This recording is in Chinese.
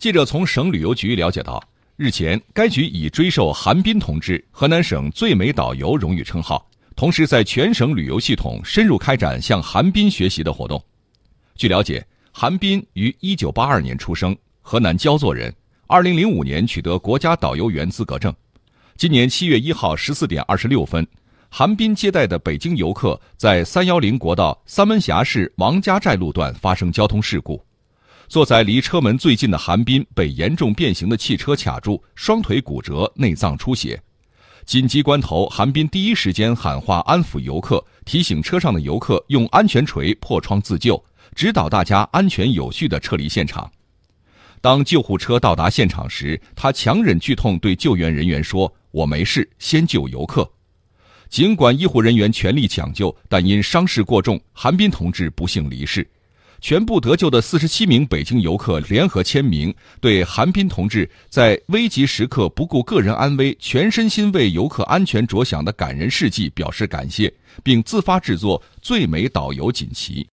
记者从省旅游局了解到，日前该局已追授韩斌同志河南省最美导游荣誉称号，同时在全省旅游系统深入开展向韩斌学习的活动。据了解，韩斌于1982年出生，河南焦作人，2005年取得国家导游员资格证。今年7月1号14点26分。韩斌接待的北京游客在三幺零国道三门峡市王家寨路段发生交通事故，坐在离车门最近的韩斌被严重变形的汽车卡住，双腿骨折，内脏出血。紧急关头，韩斌第一时间喊话安抚游客，提醒车上的游客用安全锤破窗自救，指导大家安全有序地撤离现场。当救护车到达现场时，他强忍剧痛对救援人员说：“我没事，先救游客。”尽管医护人员全力抢救，但因伤势过重，韩斌同志不幸离世。全部得救的四十七名北京游客联合签名，对韩斌同志在危急时刻不顾个人安危、全身心为游客安全着想的感人事迹表示感谢，并自发制作最美导游锦旗。